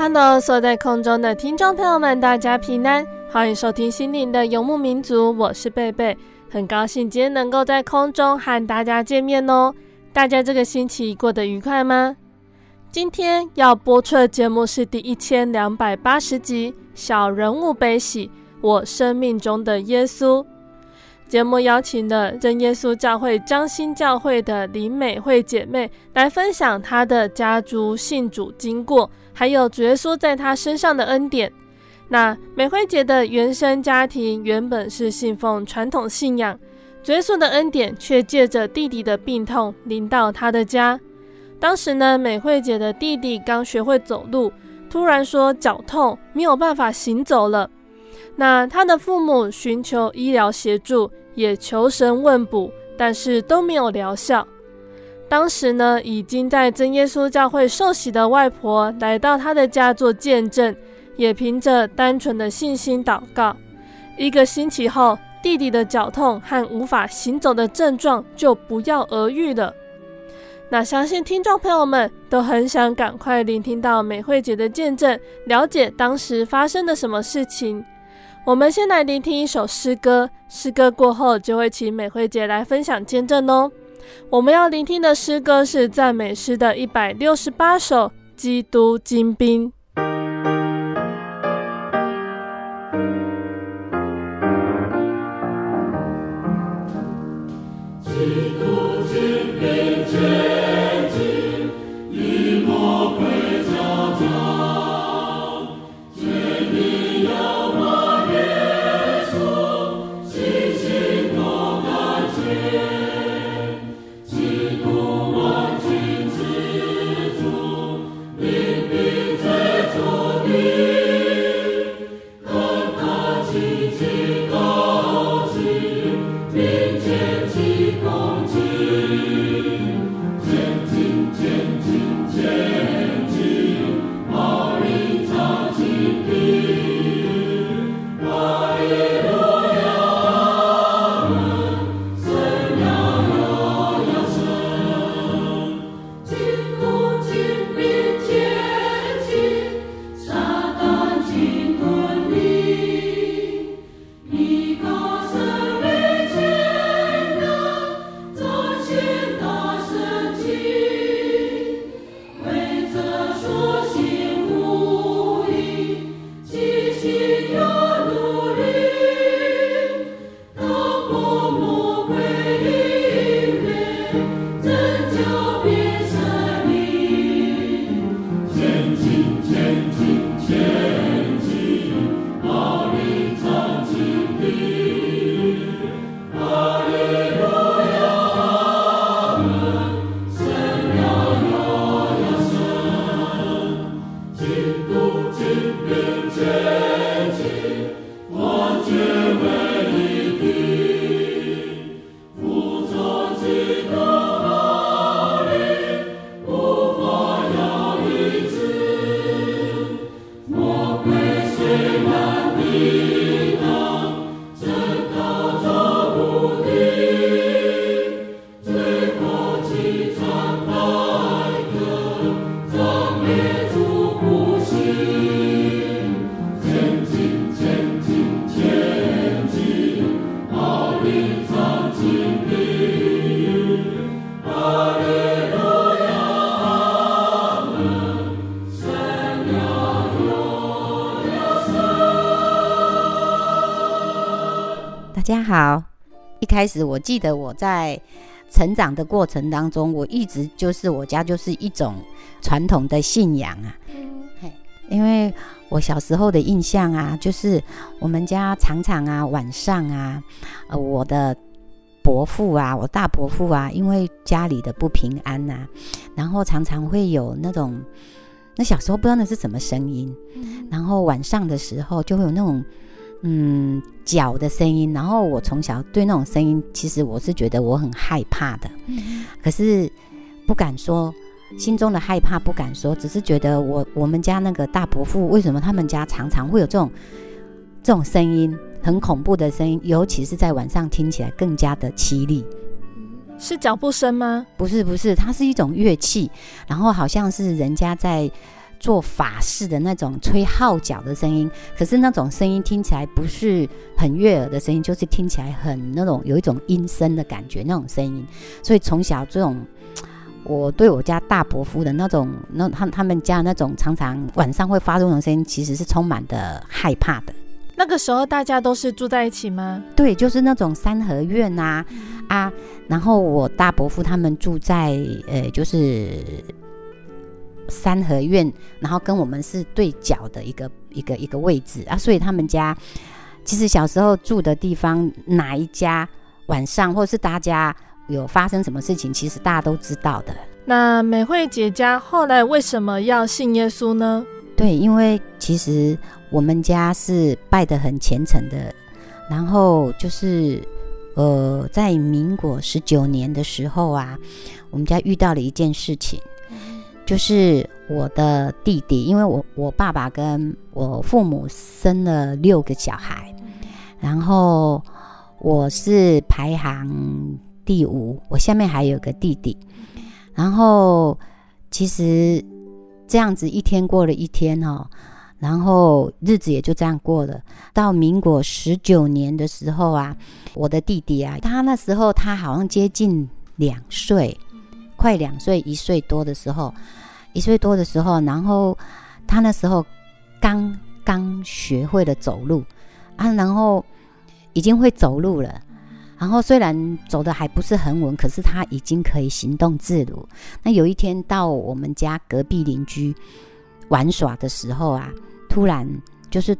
Hello，所在空中的听众朋友们，大家平安，欢迎收听心灵的游牧民族，我是贝贝，很高兴今天能够在空中和大家见面哦。大家这个星期过得愉快吗？今天要播出的节目是第一千两百八十集《小人物悲喜》，我生命中的耶稣。节目邀请了真耶稣教会彰心教会的林美惠姐妹来分享她的家族信主经过。还有主耶稣在他身上的恩典。那美惠姐的原生家庭原本是信奉传统信仰，主耶稣的恩典却借着弟弟的病痛临到他的家。当时呢，美惠姐的弟弟刚学会走路，突然说脚痛，没有办法行走了。那他的父母寻求医疗协助，也求神问卜，但是都没有疗效。当时呢，已经在真耶稣教会受洗的外婆来到他的家做见证，也凭着单纯的信心祷告。一个星期后，弟弟的脚痛和无法行走的症状就不药而愈了。那相信听众朋友们都很想赶快聆听到美惠姐的见证，了解当时发生的什么事情。我们先来聆听一首诗歌，诗歌过后就会请美惠姐来分享见证哦。我们要聆听的诗歌是赞美诗的一百六十八首《基督精兵》。Música 开始，我记得我在成长的过程当中，我一直就是我家就是一种传统的信仰啊。嗯，因为我小时候的印象啊，就是我们家常常啊晚上啊，呃，我的伯父啊，我大伯父啊，因为家里的不平安呐、啊，然后常常会有那种，那小时候不知道那是什么声音，嗯、然后晚上的时候就会有那种。嗯，脚的声音，然后我从小对那种声音，其实我是觉得我很害怕的，嗯、可是不敢说，心中的害怕不敢说，只是觉得我我们家那个大伯父，为什么他们家常常会有这种这种声音，很恐怖的声音，尤其是在晚上听起来更加的凄厉。是脚步声吗？不是，不是，它是一种乐器，然后好像是人家在。做法事的那种吹号角的声音，可是那种声音听起来不是很悦耳的声音，就是听起来很那种有一种阴森的感觉那种声音。所以从小这种，我对我家大伯父的那种，那他他们家那种常常晚上会发出那种声音，其实是充满的害怕的。那个时候大家都是住在一起吗？对，就是那种三合院啊、嗯、啊，然后我大伯父他们住在呃，就是。三合院，然后跟我们是对角的一个一个一个位置啊，所以他们家其实小时候住的地方，哪一家晚上或者是大家有发生什么事情，其实大家都知道的。那美惠姐家后来为什么要信耶稣呢？对，因为其实我们家是拜得很虔诚的，然后就是呃，在民国十九年的时候啊，我们家遇到了一件事情。就是我的弟弟，因为我我爸爸跟我父母生了六个小孩，然后我是排行第五，我下面还有个弟弟，然后其实这样子一天过了一天哦，然后日子也就这样过了。到民国十九年的时候啊，我的弟弟啊，他那时候他好像接近两岁。快两岁，一岁多的时候，一岁多的时候，然后他那时候刚刚学会了走路啊，然后已经会走路了。然后虽然走的还不是很稳，可是他已经可以行动自如。那有一天到我们家隔壁邻居玩耍的时候啊，突然就是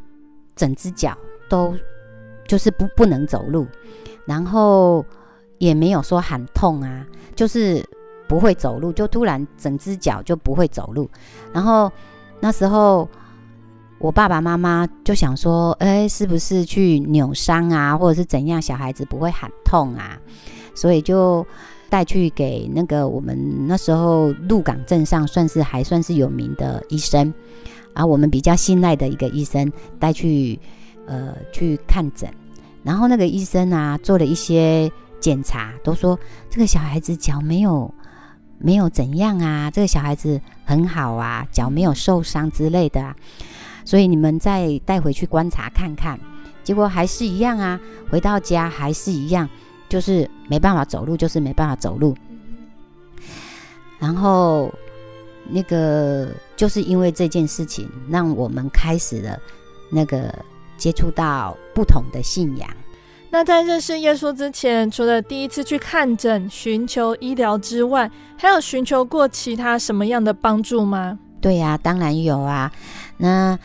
整只脚都就是不不能走路，然后也没有说喊痛啊，就是。不会走路，就突然整只脚就不会走路。然后那时候我爸爸妈妈就想说：“哎，是不是去扭伤啊，或者是怎样？小孩子不会喊痛啊？”所以就带去给那个我们那时候鹿港镇上算是还算是有名的医生啊，我们比较信赖的一个医生带去呃去看诊。然后那个医生啊做了一些检查，都说这个小孩子脚没有。没有怎样啊，这个小孩子很好啊，脚没有受伤之类的啊，所以你们再带回去观察看看，结果还是一样啊，回到家还是一样，就是没办法走路，就是没办法走路。然后那个就是因为这件事情，让我们开始了那个接触到不同的信仰。那在认识耶稣之前，除了第一次去看诊、寻求医疗之外，还有寻求过其他什么样的帮助吗？对呀、啊，当然有啊。那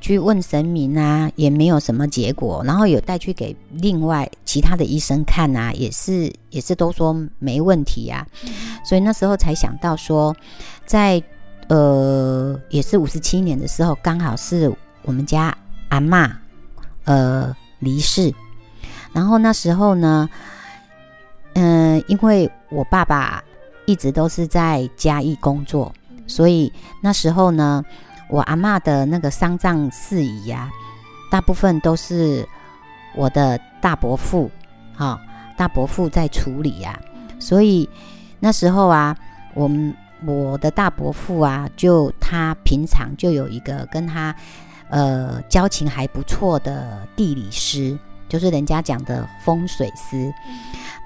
去问神明啊，也没有什么结果。然后有带去给另外其他的医生看啊，也是也是都说没问题啊。所以那时候才想到说，在呃也是五十七年的时候，刚好是我们家阿嬷呃离世。然后那时候呢，嗯、呃，因为我爸爸一直都是在嘉义工作，所以那时候呢，我阿嬷的那个丧葬事宜呀、啊，大部分都是我的大伯父，哈、哦，大伯父在处理呀、啊。所以那时候啊，我们我的大伯父啊，就他平常就有一个跟他呃交情还不错的地理师。就是人家讲的风水师，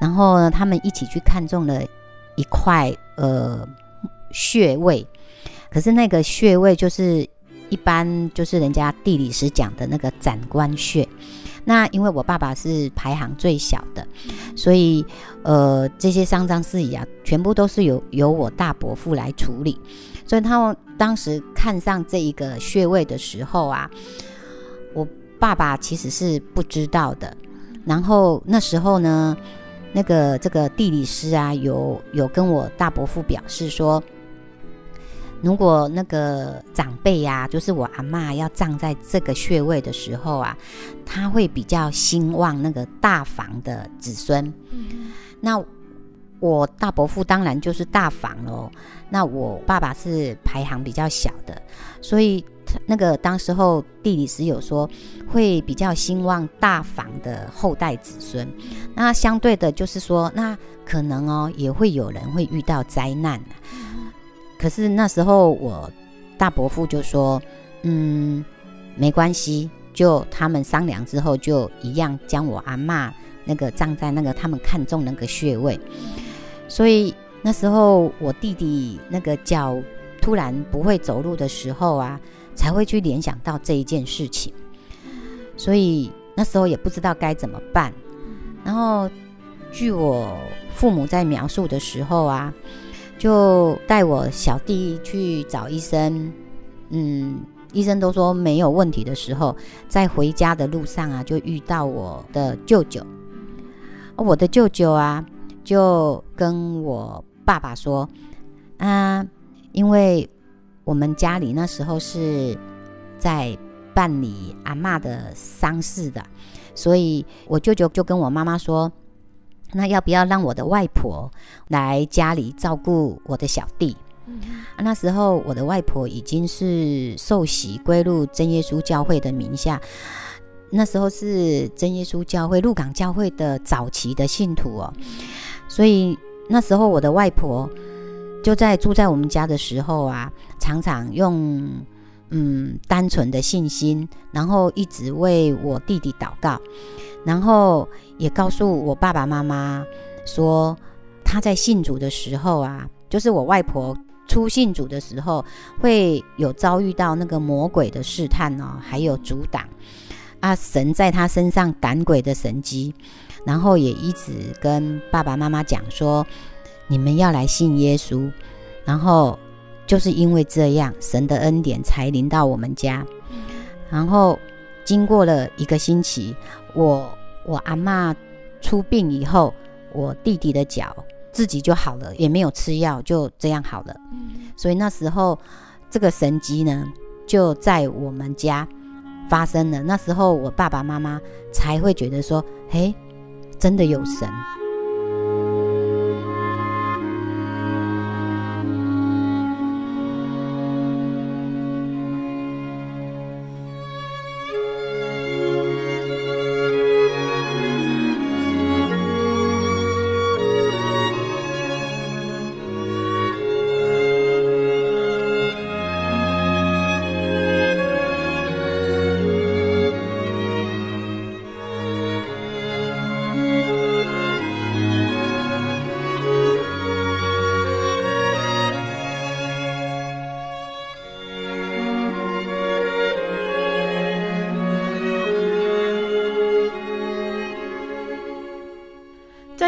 然后呢，他们一起去看中了一块呃穴位，可是那个穴位就是一般就是人家地理师讲的那个斩官穴，那因为我爸爸是排行最小的，所以呃这些丧葬事宜啊，全部都是由由我大伯父来处理。所以他们当时看上这一个穴位的时候啊，我爸爸其实是不知道的。然后那时候呢，那个这个地理师啊，有有跟我大伯父表示说，如果那个长辈呀、啊，就是我阿妈要葬在这个穴位的时候啊，他会比较兴旺那个大房的子孙。嗯、那我大伯父当然就是大房喽。那我爸爸是排行比较小的，所以那个当时候地理师有说会比较兴旺大房的后代子孙。那相对的，就是说那可能哦也会有人会遇到灾难。可是那时候我大伯父就说，嗯，没关系，就他们商量之后，就一样将我阿嬷那个葬在那个他们看中那个穴位。所以那时候我弟弟那个脚突然不会走路的时候啊，才会去联想到这一件事情。所以那时候也不知道该怎么办。然后据我父母在描述的时候啊。就带我小弟去找医生，嗯，医生都说没有问题的时候，在回家的路上啊，就遇到我的舅舅。我的舅舅啊，就跟我爸爸说，啊，因为我们家里那时候是在办理阿嬷的丧事的，所以我舅舅就跟我妈妈说。那要不要让我的外婆来家里照顾我的小弟？嗯啊、那时候我的外婆已经是受洗归入真耶稣教会的名下，那时候是真耶稣教会鹿港教会的早期的信徒哦，所以那时候我的外婆就在住在我们家的时候啊，常常用嗯单纯的信心，然后一直为我弟弟祷告。然后也告诉我爸爸妈妈说，他在信主的时候啊，就是我外婆初信主的时候，会有遭遇到那个魔鬼的试探哦，还有阻挡啊，神在他身上赶鬼的神迹，然后也一直跟爸爸妈妈讲说，你们要来信耶稣，然后就是因为这样，神的恩典才临到我们家，然后经过了一个星期。我我阿嬷出殡以后，我弟弟的脚自己就好了，也没有吃药，就这样好了。所以那时候这个神迹呢，就在我们家发生了。那时候我爸爸妈妈才会觉得说，嘿，真的有神。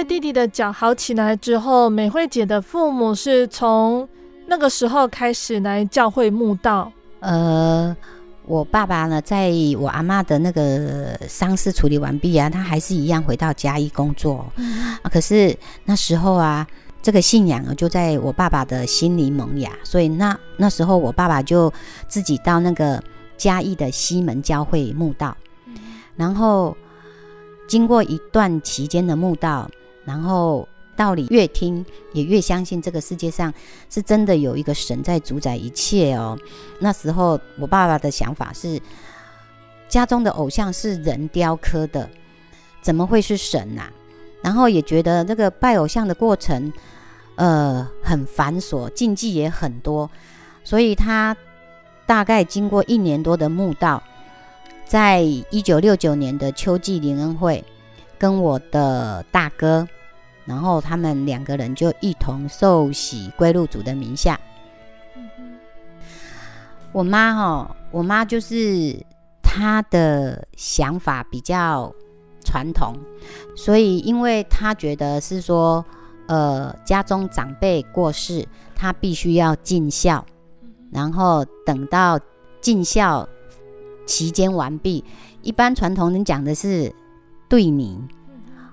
弟弟的脚好起来之后，美惠姐的父母是从那个时候开始来教会墓道。呃，我爸爸呢，在我阿妈的那个丧事处理完毕啊，他还是一样回到嘉义工作。嗯啊，可是那时候啊，这个信仰啊就在我爸爸的心里萌芽，所以那那时候我爸爸就自己到那个嘉义的西门教会墓道。然后经过一段期间的墓道。然后道理越听，也越相信这个世界上是真的有一个神在主宰一切哦。那时候我爸爸的想法是，家中的偶像是人雕刻的，怎么会是神啊？然后也觉得这个拜偶像的过程，呃，很繁琐，禁忌也很多，所以他大概经过一年多的慕道，在一九六九年的秋季灵恩会。跟我的大哥，然后他们两个人就一同受洗归入主的名下。我妈哈，我妈就是她的想法比较传统，所以因为她觉得是说，呃，家中长辈过世，她必须要尽孝，然后等到尽孝期间完毕，一般传统人讲的是对你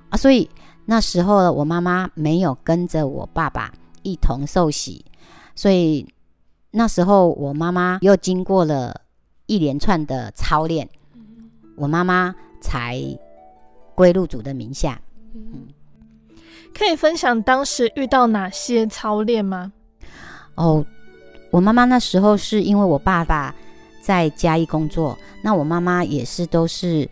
啊，所以那时候我妈妈没有跟着我爸爸一同受洗，所以那时候我妈妈又经过了一连串的操练，我妈妈才归入主的名下。嗯，可以分享当时遇到哪些操练吗？哦，我妈妈那时候是因为我爸爸在嘉义工作，那我妈妈也是都是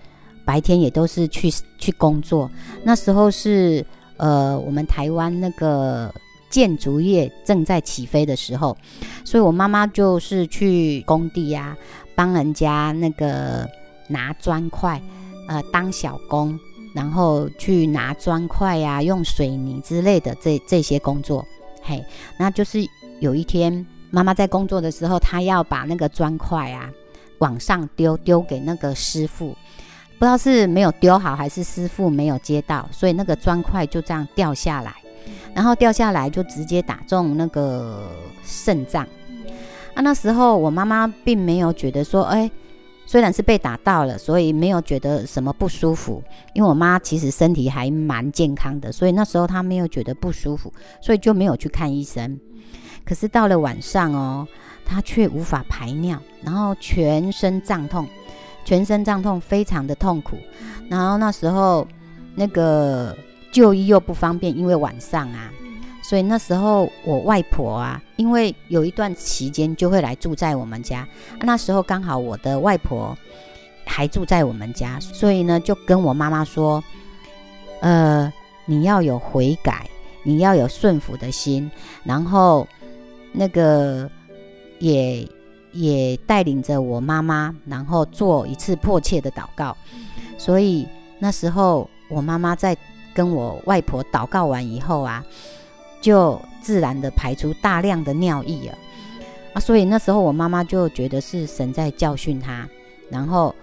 白天也都是去去工作。那时候是呃，我们台湾那个。建筑业正在起飞的时候，所以我妈妈就是去工地呀、帮人家那个拿砖块，呃，当小工，然后去拿砖块呀，用水泥之类的这这些工作。嘿，那就是有一天妈妈在工作的时候，她要把那个砖块啊往上丢，丢给那个师傅，不知道是没有丢好，还是师傅没有接到，所以那个砖块就这样掉下来。然后掉下来就直接打中那个肾脏，啊，那时候我妈妈并没有觉得说，哎，虽然是被打到了，所以没有觉得什么不舒服，因为我妈其实身体还蛮健康的，所以那时候她没有觉得不舒服，所以就没有去看医生。可是到了晚上哦，她却无法排尿，然后全身胀痛，全身胀痛，非常的痛苦。然后那时候那个。就医又不方便，因为晚上啊，所以那时候我外婆啊，因为有一段期间就会来住在我们家，那时候刚好我的外婆还住在我们家，所以呢就跟我妈妈说，呃，你要有悔改，你要有顺服的心，然后那个也也带领着我妈妈，然后做一次迫切的祷告，所以那时候我妈妈在。跟我外婆祷告完以后啊，就自然的排出大量的尿液了啊，所以那时候我妈妈就觉得是神在教训她，然后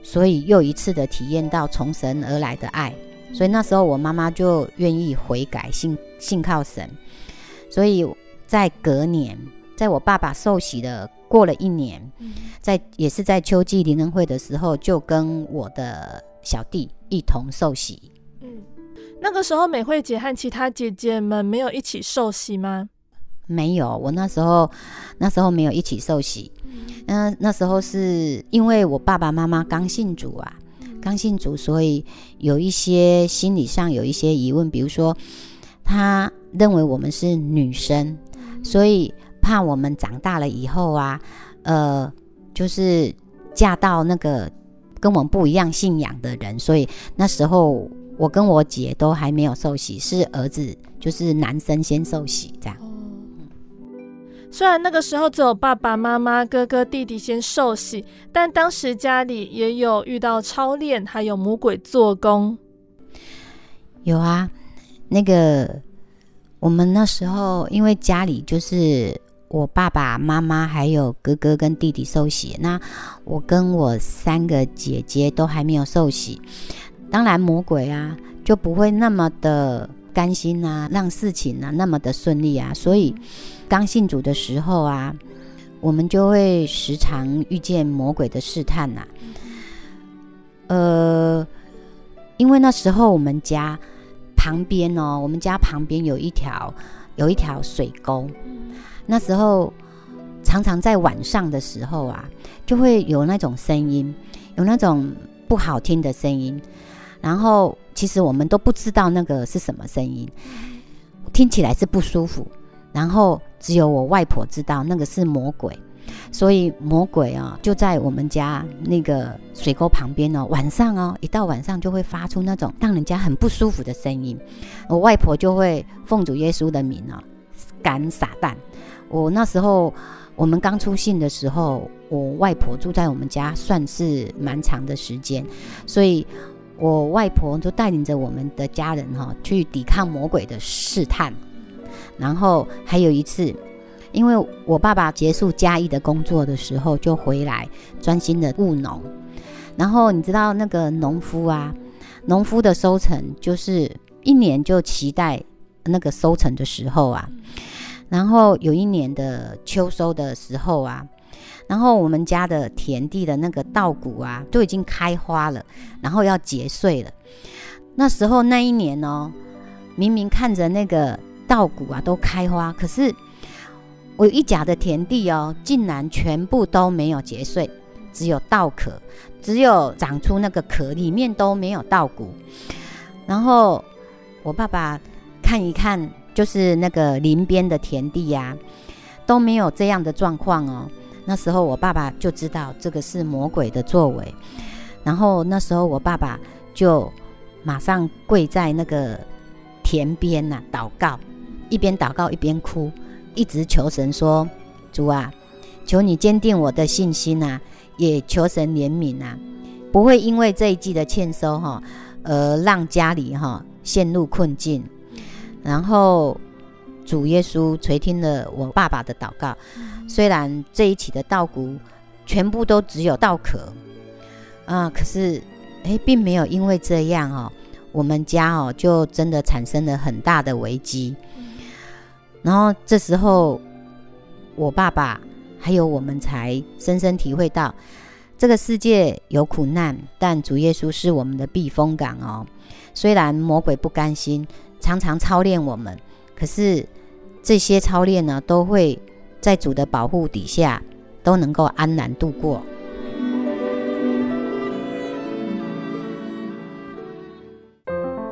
所以又一次的体验到从神而来的爱，所以那时候我妈妈就愿意悔改，信信靠神，所以在隔年，在我爸爸受洗的过了一年，在也是在秋季灵恩会的时候，就跟我的小弟一同受洗。嗯，那个时候美惠姐和其他姐姐们没有一起受洗吗？没有，我那时候那时候没有一起受洗。嗯、呃，那时候是因为我爸爸妈妈刚信主啊，刚信主，所以有一些心理上有一些疑问，比如说他认为我们是女生，所以怕我们长大了以后啊，呃，就是嫁到那个跟我们不一样信仰的人，所以那时候。我跟我姐都还没有受洗，是儿子，就是男生先受洗这样。虽然那个时候只有爸爸妈妈、哥哥弟弟先受洗，但当时家里也有遇到超练，还有魔鬼做工。有啊，那个我们那时候因为家里就是我爸爸妈妈还有哥哥跟弟弟受洗，那我跟我三个姐姐都还没有受洗。当然，魔鬼啊就不会那么的甘心啊，让事情啊那么的顺利啊。所以，刚信主的时候啊，我们就会时常遇见魔鬼的试探呐。呃，因为那时候我们家旁边哦，我们家旁边有一条有一条水沟，那时候常常在晚上的时候啊，就会有那种声音，有那种不好听的声音。然后，其实我们都不知道那个是什么声音，听起来是不舒服。然后只有我外婆知道那个是魔鬼，所以魔鬼啊就在我们家那个水沟旁边哦。晚上哦，一到晚上就会发出那种让人家很不舒服的声音。我外婆就会奉主耶稣的名哦，赶撒旦。我那时候我们刚出信的时候，我外婆住在我们家算是蛮长的时间，所以。我外婆就带领着我们的家人哈、去抵抗魔鬼的试探，然后还有一次，因为我爸爸结束嘉义的工作的时候就回来专心的务农，然后你知道那个农夫啊，农夫的收成就是一年就期待那个收成的时候啊，然后有一年的秋收的时候啊。然后我们家的田地的那个稻谷啊，都已经开花了，然后要结穗了。那时候那一年哦，明明看着那个稻谷啊都开花，可是我一甲的田地哦，竟然全部都没有结穗，只有稻壳，只有长出那个壳，里面都没有稻谷。然后我爸爸看一看，就是那个林边的田地呀，都没有这样的状况哦。那时候我爸爸就知道这个是魔鬼的作为，然后那时候我爸爸就马上跪在那个田边呐、祷告，一边祷告一边哭，一直求神说：“主啊，求你坚定我的信心呐、啊，也求神怜悯呐，不会因为这一季的欠收哈，而让家里哈陷入困境。”然后主耶稣垂听了我爸爸的祷告。虽然这一期的稻谷全部都只有稻壳啊，可是诶，并没有因为这样哦，我们家哦就真的产生了很大的危机。然后这时候，我爸爸还有我们才深深体会到，这个世界有苦难，但主耶稣是我们的避风港哦。虽然魔鬼不甘心，常常操练我们，可是这些操练呢，都会。在主的保护底下，都能够安然度过。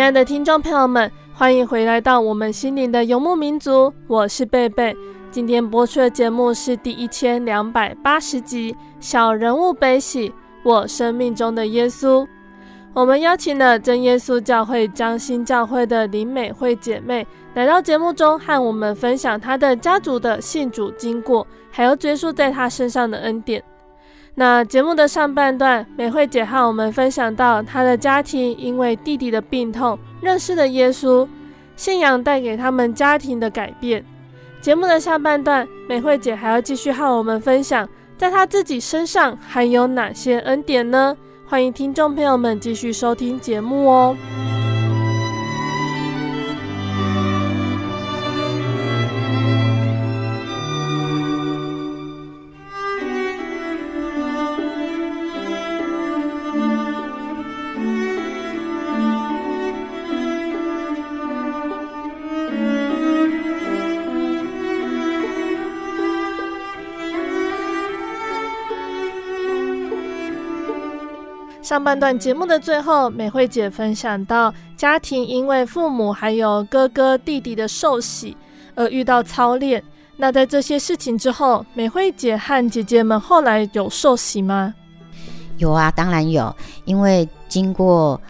亲爱的听众朋友们。欢迎回来到我们心灵的游牧民族，我是贝贝。今天播出的节目是第一千两百八十集《小人物悲喜：我生命中的耶稣》。我们邀请了真耶稣教会张心教会的林美惠姐妹来到节目中，和我们分享她的家族的信主经过，还有追溯在她身上的恩典。那节目的上半段，美惠姐和我们分享到她的家庭因为弟弟的病痛。认识了耶稣，信仰带给他们家庭的改变。节目的下半段，美惠姐还要继续和我们分享，在她自己身上还有哪些恩典呢？欢迎听众朋友们继续收听节目哦。上半段节目的最后，美惠姐分享到，家庭因为父母还有哥哥弟弟的受洗而遇到操练。那在这些事情之后，美惠姐和姐姐们后来有受洗吗？有啊，当然有，因为经过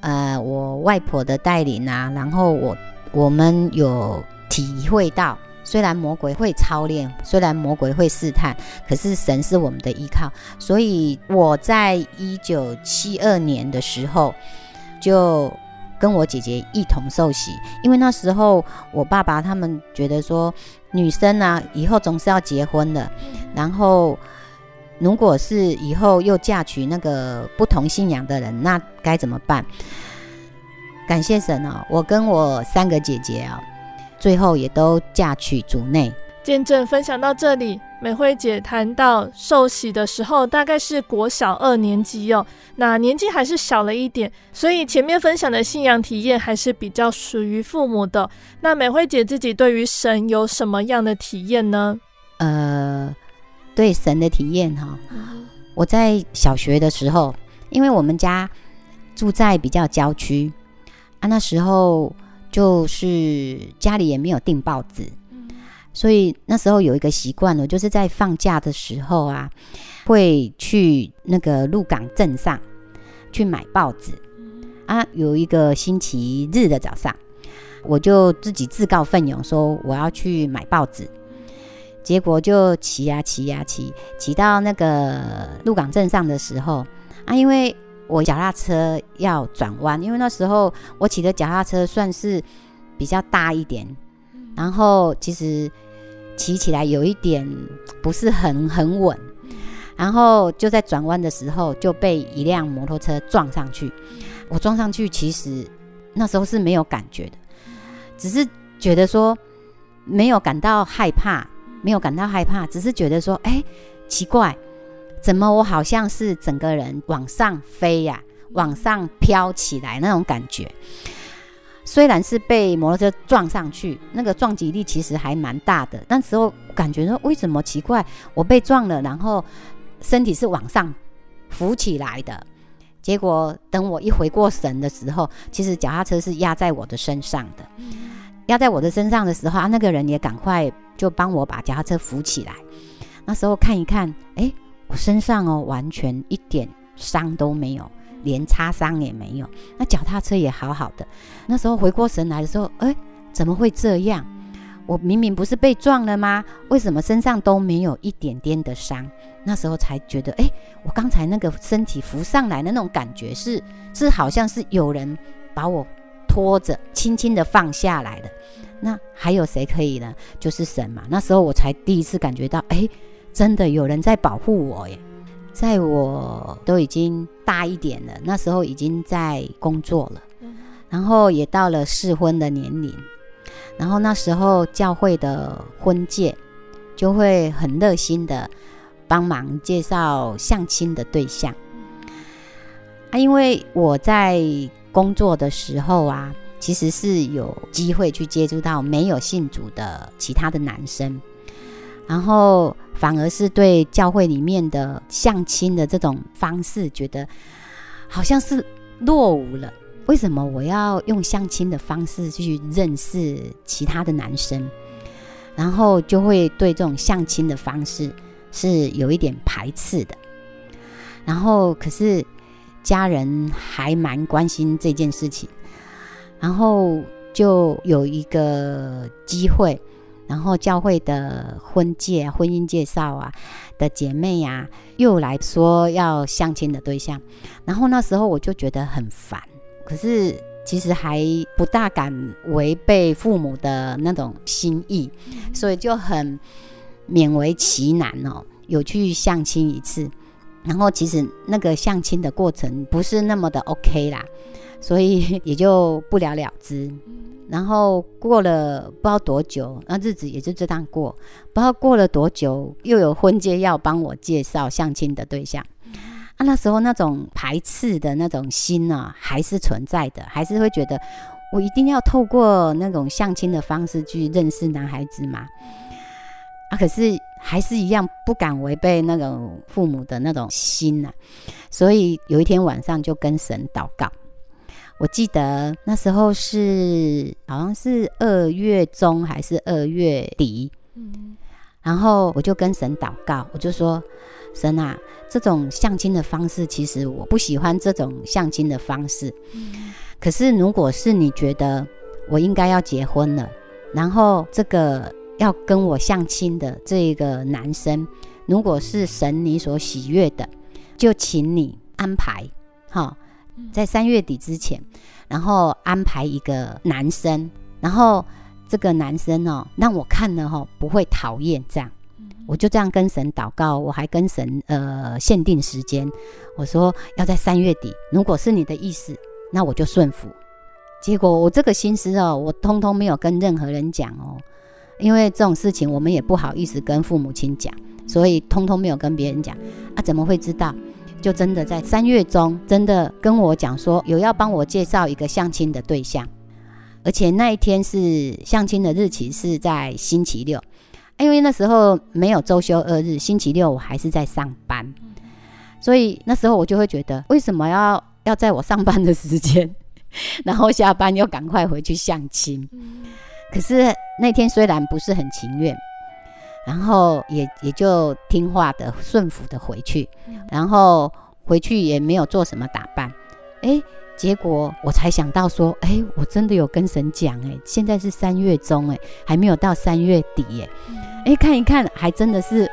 呃我外婆的带领啊，然后我我们有体会到。虽然魔鬼会操练，虽然魔鬼会试探，可是神是我们的依靠。所以我在一九七二年的时候，就跟我姐姐一同受洗，因为那时候我爸爸他们觉得说，女生啊，以后总是要结婚的，然后如果是以后又嫁娶那个不同信仰的人，那该怎么办？感谢神哦，我跟我三个姐姐啊。最后也都嫁娶族内。见证分享到这里，美惠姐谈到受洗的时候，大概是国小二年级哦，那年纪还是小了一点，所以前面分享的信仰体验还是比较属于父母的。那美惠姐自己对于神有什么样的体验呢？呃，对神的体验哈、哦，我在小学的时候，因为我们家住在比较郊区啊，那时候。就是家里也没有订报纸，所以那时候有一个习惯了，就是在放假的时候啊，会去那个鹿港镇上去买报纸啊。有一个星期日的早上，我就自己自告奋勇说我要去买报纸，结果就骑呀骑呀骑，骑到那个鹿港镇上的时候啊，因为。我脚踏车要转弯，因为那时候我骑的脚踏车算是比较大一点，然后其实骑起来有一点不是很很稳然后就在转弯的时候就被一辆摩托车撞上去。我撞上去，其实那时候是没有感觉的，只是觉得说没有感到害怕，没有感到害怕，只是觉得说，哎，奇怪，怎么我好像是整个人往上飞呀、啊，往上飘起来那种感觉。虽然是被摩托车撞上去，那个撞击力其实还蛮大的。那时候感觉说，为什么奇怪？我被撞了，然后身体是往上浮起来的。结果等我一回过神的时候，其实脚踏车是压在我的身上的。压在我的身上的时候啊，那个人也赶快就帮我把脚踏车扶起来。那时候看一看，哎，我身上哦完全一点伤都没有。连擦伤也没有，那脚踏车也好好的。那时候回过神来的时候，哎，怎么会这样？我明明不是被撞了吗？为什么身上都没有一点点的伤？那时候才觉得，哎，我刚才那个身体浮上来的那种感觉是，是好像是有人把我拖着，轻轻的放下来的。那还有谁可以呢？就是神嘛。那时候我才第一次感觉到，哎，真的有人在保护我耶。在我都已经大一点了，那时候已经在工作了，然后也到了适婚的年龄，然后那时候教会的婚介就会很热心的帮忙介绍相亲的对象啊，因为我在工作的时候啊，其实是有机会去接触到没有信主的其他的男生。然后反而是对教会里面的相亲的这种方式，觉得好像是落伍了。为什么我要用相亲的方式去认识其他的男生？然后就会对这种相亲的方式是有一点排斥的。然后可是家人还蛮关心这件事情，然后就有一个机会。然后教会的婚介、婚姻介绍啊的姐妹呀、啊，又来说要相亲的对象，然后那时候我就觉得很烦，可是其实还不大敢违背父母的那种心意，所以就很勉为其难哦，有去相亲一次，然后其实那个相亲的过程不是那么的 OK 啦，所以 也就不了了之。然后过了不知道多久，那日子也就这样过。不知道过了多久，又有婚介要帮我介绍相亲的对象。啊，那时候那种排斥的那种心呢、啊，还是存在的，还是会觉得我一定要透过那种相亲的方式去认识男孩子嘛。啊，可是还是一样不敢违背那种父母的那种心呐、啊。所以有一天晚上就跟神祷告。我记得那时候是好像是二月中还是二月底，嗯，然后我就跟神祷告，我就说：神啊，这种相亲的方式其实我不喜欢这种相亲的方式。可是如果是你觉得我应该要结婚了，然后这个要跟我相亲的这个男生，如果是神你所喜悦的，就请你安排，哈。在三月底之前，然后安排一个男生，然后这个男生哦，让我看了哦，不会讨厌这样，我就这样跟神祷告，我还跟神呃限定时间，我说要在三月底，如果是你的意思，那我就顺服。结果我这个心思哦，我通通没有跟任何人讲哦，因为这种事情我们也不好意思跟父母亲讲，所以通通没有跟别人讲啊，怎么会知道？就真的在三月中，真的跟我讲说有要帮我介绍一个相亲的对象，而且那一天是相亲的日期是在星期六，因为那时候没有周休二日，星期六我还是在上班，所以那时候我就会觉得，为什么要要在我上班的时间，然后下班又赶快回去相亲？可是那天虽然不是很情愿。然后也也就听话的顺服的回去，然后回去也没有做什么打扮，哎，结果我才想到说，哎，我真的有跟神讲，哎，现在是三月中，哎，还没有到三月底，哎，哎，看一看，还真的是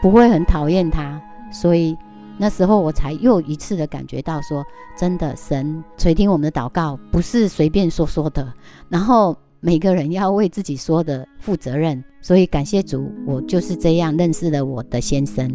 不会很讨厌他，所以那时候我才又一次的感觉到说，真的神垂听我们的祷告，不是随便说说的，然后。每个人要为自己说的负责任，所以感谢主，我就是这样认识了我的先生。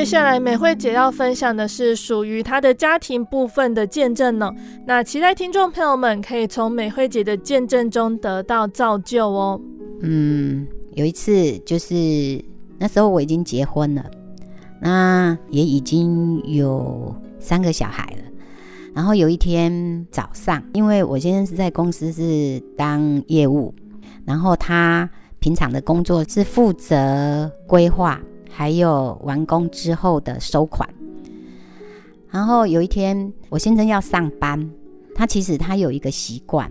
接下来美惠姐要分享的是属于她的家庭部分的见证呢。那期待听众朋友们可以从美惠姐的见证中得到造就哦。嗯，有一次就是那时候我已经结婚了，那也已经有三个小孩了。然后有一天早上，因为我先生是在公司是当业务，然后他平常的工作是负责规划，还有完工之后的收款。然后有一天我先生要上班，他其实他有一个习惯，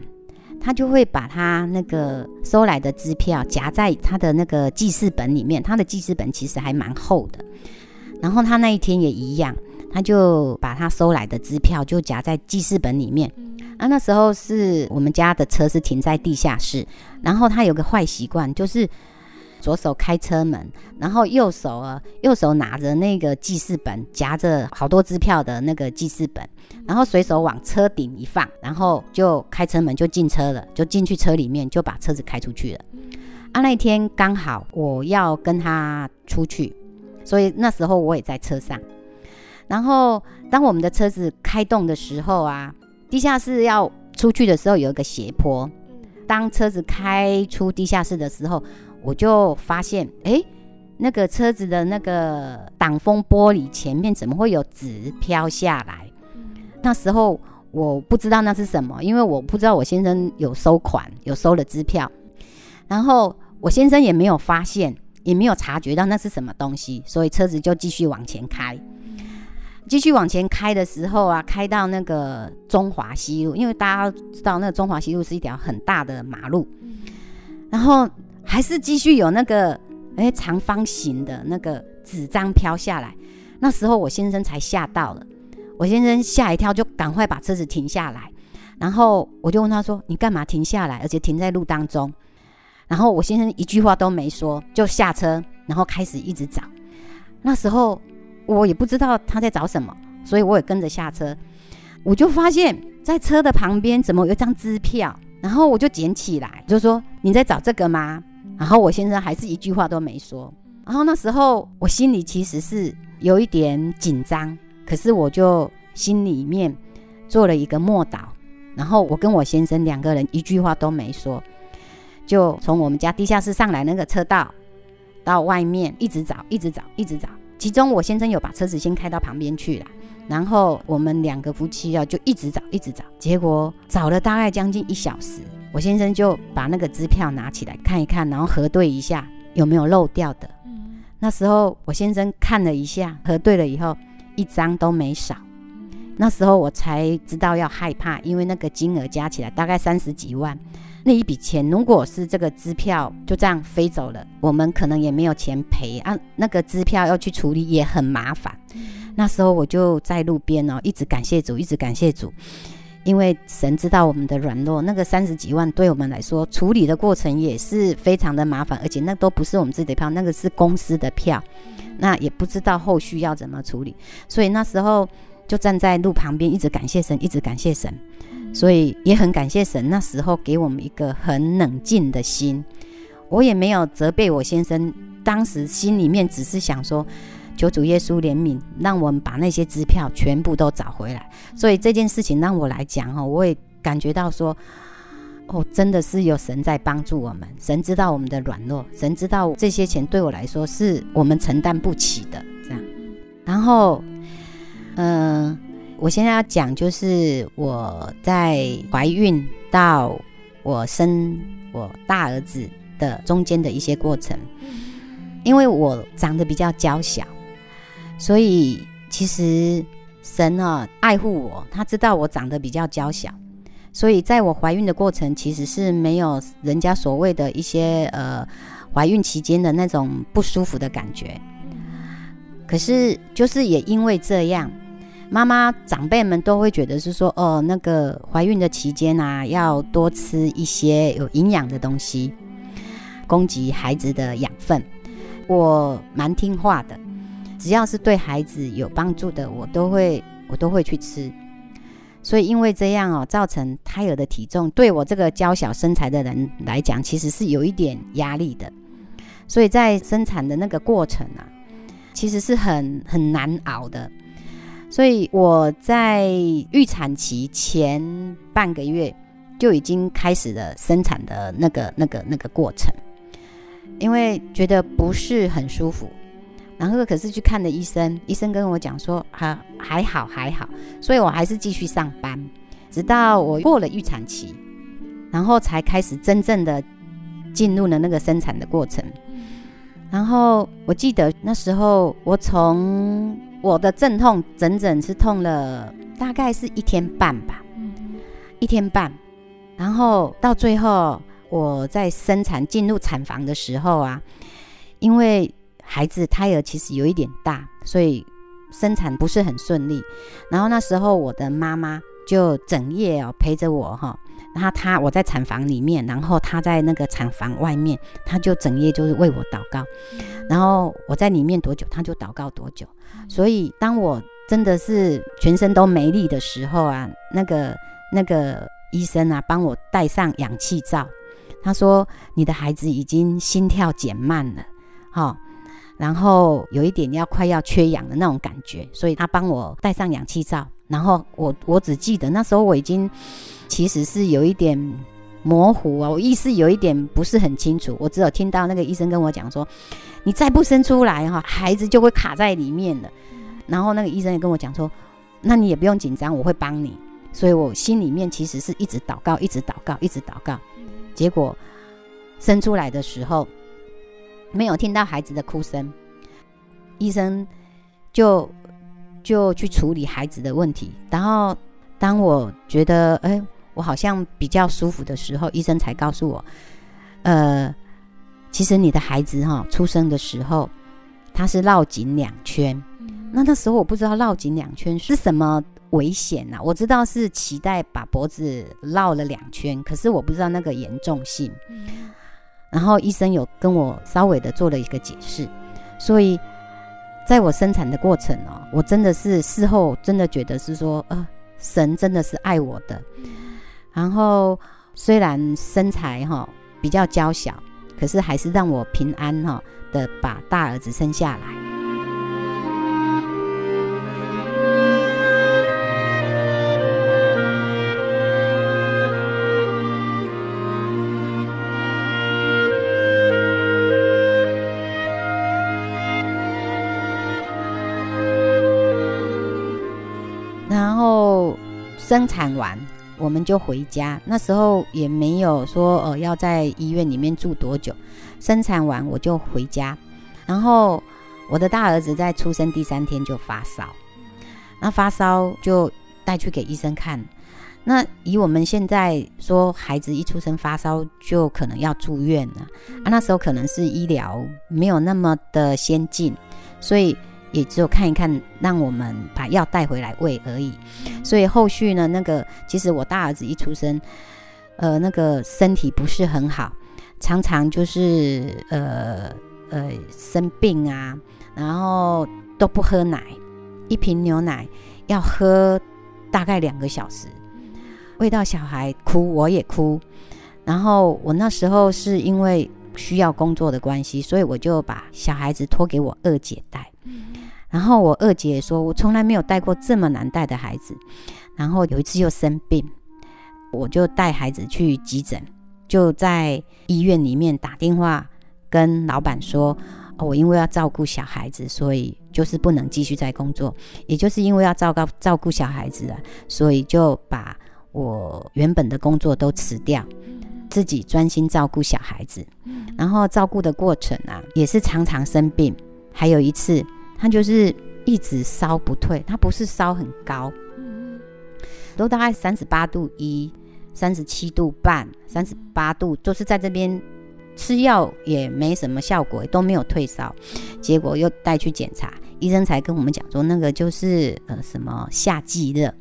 他就会把他那个收来的支票夹在他的那个记事本里面，他的记事本其实还蛮厚的。然后他那一天也一样。他就把他收来的支票就夹在记事本里面。啊，那时候是我们家的车是停在地下室，然后他有个坏习惯，就是左手开车门，然后右手啊，右手拿着那个记事本，夹着好多支票的那个记事本，然后随手往车顶一放，然后就开车门就进车了，就进去车里面就把车子开出去了。啊，那一天刚好我要跟他出去，所以那时候我也在车上。然后，当我们的车子开动的时候啊，地下室要出去的时候有一个斜坡。当车子开出地下室的时候，我就发现，哎，那个车子的那个挡风玻璃前面怎么会有纸飘下来？那时候我不知道那是什么，因为我不知道我先生有收款，有收了支票。然后我先生也没有发现，也没有察觉到那是什么东西，所以车子就继续往前开。继续往前开的时候啊，开到那个中华西路，因为大家知道那个中华西路是一条很大的马路，然后还是继续有那个哎长方形的那个纸张飘下来。那时候我先生才吓到了，我先生吓一跳，就赶快把车子停下来，然后我就问他说：“你干嘛停下来？而且停在路当中？”然后我先生一句话都没说，就下车，然后开始一直找。那时候。我也不知道他在找什么，所以我也跟着下车。我就发现，在车的旁边怎么有一张支票，然后我就捡起来，就说：“你在找这个吗？”然后我先生还是一句话都没说。然后那时候我心里其实是有一点紧张，可是我就心里面做了一个默祷，然后我跟我先生两个人一句话都没说，就从我们家地下室上来那个车道，到外面一直找，一直找，一直找。其中我先生有把车子先开到旁边去了，然后我们两个夫妻啊就一直找，一直找，结果找了大概将近一小时，我先生就把那个支票拿起来看一看，然后核对一下有没有漏掉的。嗯，那时候我先生看了一下，核对了以后一张都没少。那时候我才知道要害怕，因为那个金额加起来大概三十几万。那一笔钱，如果是这个支票就这样飞走了，我们可能也没有钱赔啊。那个支票要去处理也很麻烦。那时候我就在路边哦，一直感谢主，一直感谢主，因为神知道我们的软弱。那个三十几万对我们来说，处理的过程也是非常的麻烦，而且那都不是我们自己的票，那个是公司的票，那也不知道后续要怎么处理，所以那时候就站在路旁边，一直感谢神，一直感谢神。所以也很感谢神，那时候给我们一个很冷静的心。我也没有责备我先生，当时心里面只是想说，求主耶稣怜悯，让我们把那些支票全部都找回来。所以这件事情让我来讲哦，我也感觉到说，哦，真的是有神在帮助我们。神知道我们的软弱，神知道这些钱对我来说是我们承担不起的。这样，然后，嗯、我现在要讲，就是我在怀孕到我生我大儿子的中间的一些过程。因为我长得比较娇小，所以其实神啊爱护我，他知道我长得比较娇小，所以在我怀孕的过程，其实是没有人家所谓的一些呃怀孕期间的那种不舒服的感觉。可是就是也因为这样。妈妈长辈们都会觉得是说，哦，那个怀孕的期间啊，要多吃一些有营养的东西，供给孩子的养分。我蛮听话的，只要是对孩子有帮助的，我都会我都会去吃。所以因为这样哦，造成胎儿的体重对我这个娇小身材的人来讲，其实是有一点压力的。所以在生产的那个过程啊。其实是很很难熬的。所以我在预产期前半个月就已经开始了生产的那个、那个、那个过程，因为觉得不是很舒服。然后可是去看了医生，医生跟我讲说还还好还好，所以我还是继续上班，直到我过了预产期，然后才开始真正的进入了那个生产的过程。然后我记得那时候我从我的阵痛整整是痛了大概是一天半吧，一天半，然后到最后我在生产进入产房的时候啊，因为。孩子胎儿其实有一点大，所以生产不是很顺利。然后那时候我的妈妈就整夜哦陪着我哈，然后她我在产房里面，然后她在那个产房外面，她就整夜就是为我祷告。然后我在里面多久，她就祷告多久。所以当我真的是全身都没力的时候啊，那个那个医生啊帮我戴上氧气罩，他说你的孩子已经心跳减慢了，哈。然后有一点要快要缺氧的那种感觉，所以他帮我戴上氧气罩。然后我我只记得那时候我已经其实是有一点模糊啊，我意识有一点不是很清楚。我只有听到那个医生跟我讲说：“你再不生出来哈，孩子就会卡在里面了。”然后那个医生也跟我讲说：“那你也不用紧张，我会帮你。”所以我心里面其实是一直祷告，一直祷告，一直祷告。结果生出来的时候。没有听到孩子的哭声，医生就就去处理孩子的问题。然后当我觉得哎，我好像比较舒服的时候，医生才告诉我，呃，其实你的孩子哈、哦、出生的时候他是绕颈两圈。那那时候我不知道绕颈两圈是什么危险呐、啊，我知道是脐带把脖子绕了两圈，可是我不知道那个严重性。然后医生有跟我稍微的做了一个解释，所以在我生产的过程哦，我真的是事后真的觉得是说，呃，神真的是爱我的。然后虽然身材哈比较娇小，可是还是让我平安哈的把大儿子生下来。生产完我们就回家，那时候也没有说呃要在医院里面住多久。生产完我就回家，然后我的大儿子在出生第三天就发烧，那发烧就带去给医生看。那以我们现在说，孩子一出生发烧就可能要住院了啊，那时候可能是医疗没有那么的先进，所以。也只有看一看，让我们把药带回来喂而已。所以后续呢，那个其实我大儿子一出生，呃，那个身体不是很好，常常就是呃呃生病啊，然后都不喝奶，一瓶牛奶要喝大概两个小时，喂到小孩哭，我也哭。然后我那时候是因为需要工作的关系，所以我就把小孩子托给我二姐带。然后我二姐说，我从来没有带过这么难带的孩子。然后有一次又生病，我就带孩子去急诊，就在医院里面打电话跟老板说，哦，我因为要照顾小孩子，所以就是不能继续再工作。也就是因为要照顾照顾小孩子啊，所以就把我原本的工作都辞掉，自己专心照顾小孩子。然后照顾的过程啊，也是常常生病。还有一次。他就是一直烧不退，他不是烧很高，都大概三十八度一、三十七度半、三十八度，就是在这边吃药也没什么效果，都没有退烧。结果又带去检查，医生才跟我们讲说，那个就是呃什么夏季热，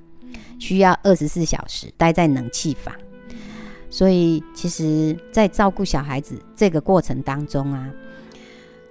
需要二十四小时待在冷气房。所以其实，在照顾小孩子这个过程当中啊，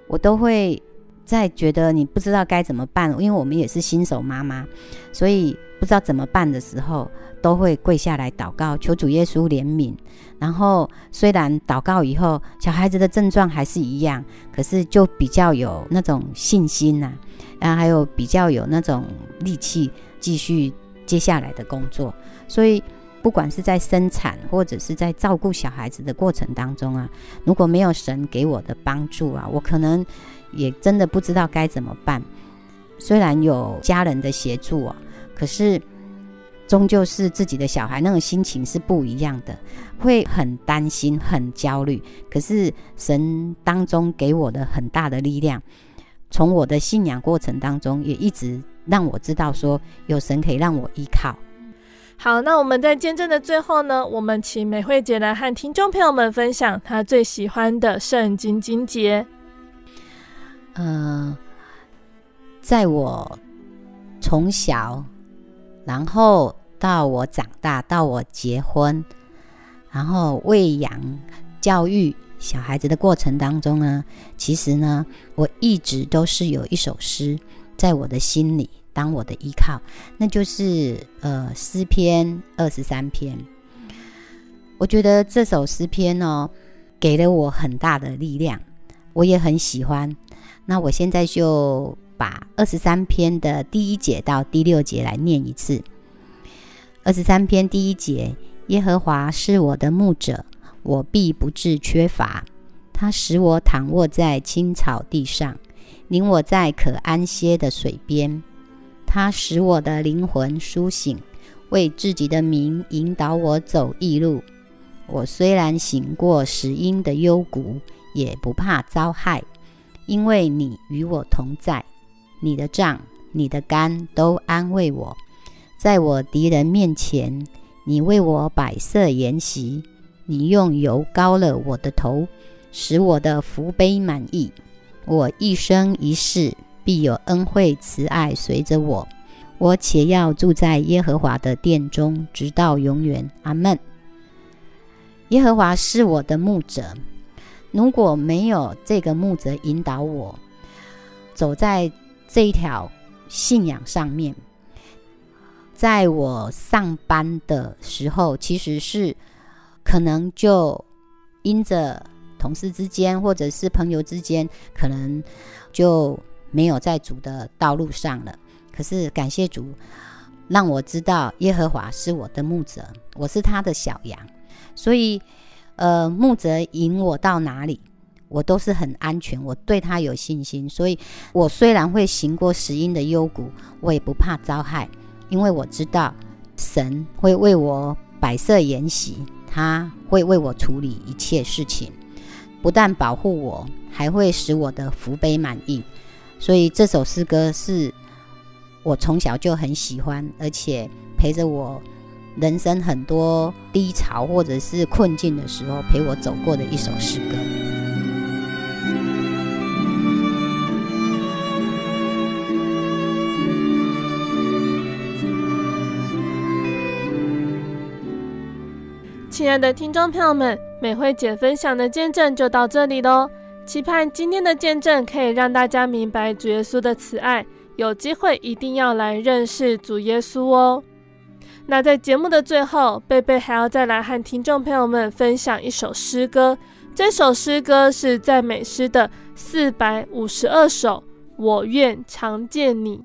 我都会。在觉得你不知道该怎么办，因为我们也是新手妈妈，所以不知道怎么办的时候，都会跪下来祷告，求主耶稣怜悯。然后虽然祷告以后，小孩子的症状还是一样，可是就比较有那种信心呐、啊，然后还有比较有那种力气继续接下来的工作。所以不管是在生产或者是在照顾小孩子的过程当中啊，如果没有神给我的帮助啊，我可能也真的不知道该怎么办。虽然有家人的协助啊，可是。终究是自己的小孩，那种心情是不一样的，会很担心、很焦虑。可是神当中给我的很大的力量，从我的信仰过程当中，也一直让我知道说，有神可以让我依靠。好，那我们在见证的最后呢，我们请美惠姐来和听众朋友们分享她最喜欢的圣经经节。嗯、在我从小。然后到我长大，到我结婚，然后喂养、教育小孩子的过程当中呢，其实呢，我一直都是有一首诗在我的心里当我的依靠，那就是呃诗篇二十三篇。我觉得这首诗篇哦，给了我很大的力量，我也很喜欢。那我现在就。把二十三篇的第一节到第六节来念一次。二十三篇第一节：耶和华是我的牧者，我必不致缺乏。他使我躺卧在青草地上，领我在可安歇的水边。他使我的灵魂苏醒，为自己的名引导我走义路。我虽然行过死荫的幽谷，也不怕遭害，因为你与我同在。你的杖、你的竿都安慰我，在我敌人面前，你为我摆设筵席，你用油膏了我的头，使我的福杯满溢。我一生一世必有恩惠慈爱随着我，我且要住在耶和华的殿中，直到永远。阿门。耶和华是我的牧者，如果没有这个牧者引导我，走在。这一条信仰上面，在我上班的时候，其实是可能就因着同事之间或者是朋友之间，可能就没有在主的道路上了。可是感谢主，让我知道耶和华是我的牧者，我是他的小羊，所以呃，牧者引我到哪里，我都是很安全，我对他有信心，所以我虽然会行过死荫的幽谷，我也不怕遭害，因为我知道神会为我摆设筵席，他会为我处理一切事情，不但保护我，还会使我的福杯满溢。所以这首诗歌是我从小就很喜欢，而且陪着我人生很多低潮或者是困境的时候陪我走过的一首诗歌。亲爱的听众朋友们，美惠姐分享的见证就到这里喽。期盼今天的见证可以让大家明白主耶稣的慈爱，有机会一定要来认识主耶稣哦。那在节目的最后，贝贝还要再来和听众朋友们分享一首诗歌。这首诗歌是赞美诗的四百五十二首，我愿常见你。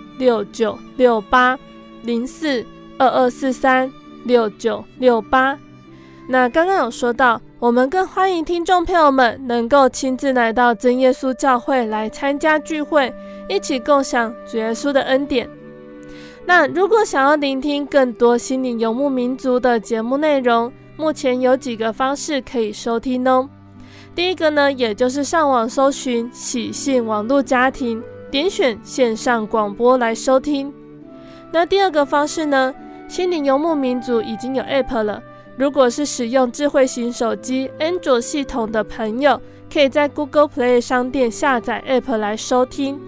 六九六八零四二二四三六九六八。那刚刚有说到，我们更欢迎听众朋友们能够亲自来到真耶稣教会来参加聚会，一起共享主耶稣的恩典。那如果想要聆听更多心灵游牧民族的节目内容，目前有几个方式可以收听哦。第一个呢，也就是上网搜寻喜信网络家庭，点选线上广播来收听。那第二个方式呢，心灵游牧民族已经有 App 了。如果是使用智慧型手机安卓系统的朋友，可以在 Google Play 商店下载 App 来收听。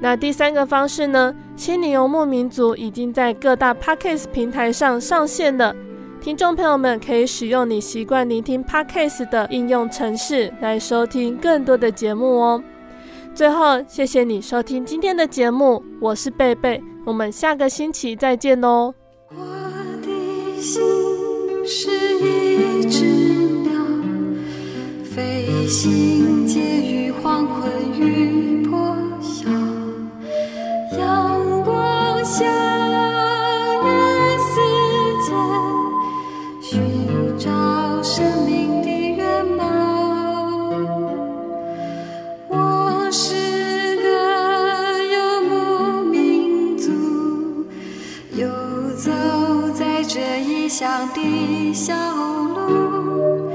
那第三个方式呢，心灵游牧民族已经在各大 Podcast 平台上上线了。听众朋友们可以使用你习惯聆听 Podcast 的应用程式来收听更多的节目哦。最后，谢谢你收听今天的节目，我是贝贝，我们下个星期再见哦。我的心是一只鸟，飞行介于黄昏与破晓，阳光下。乡的小路，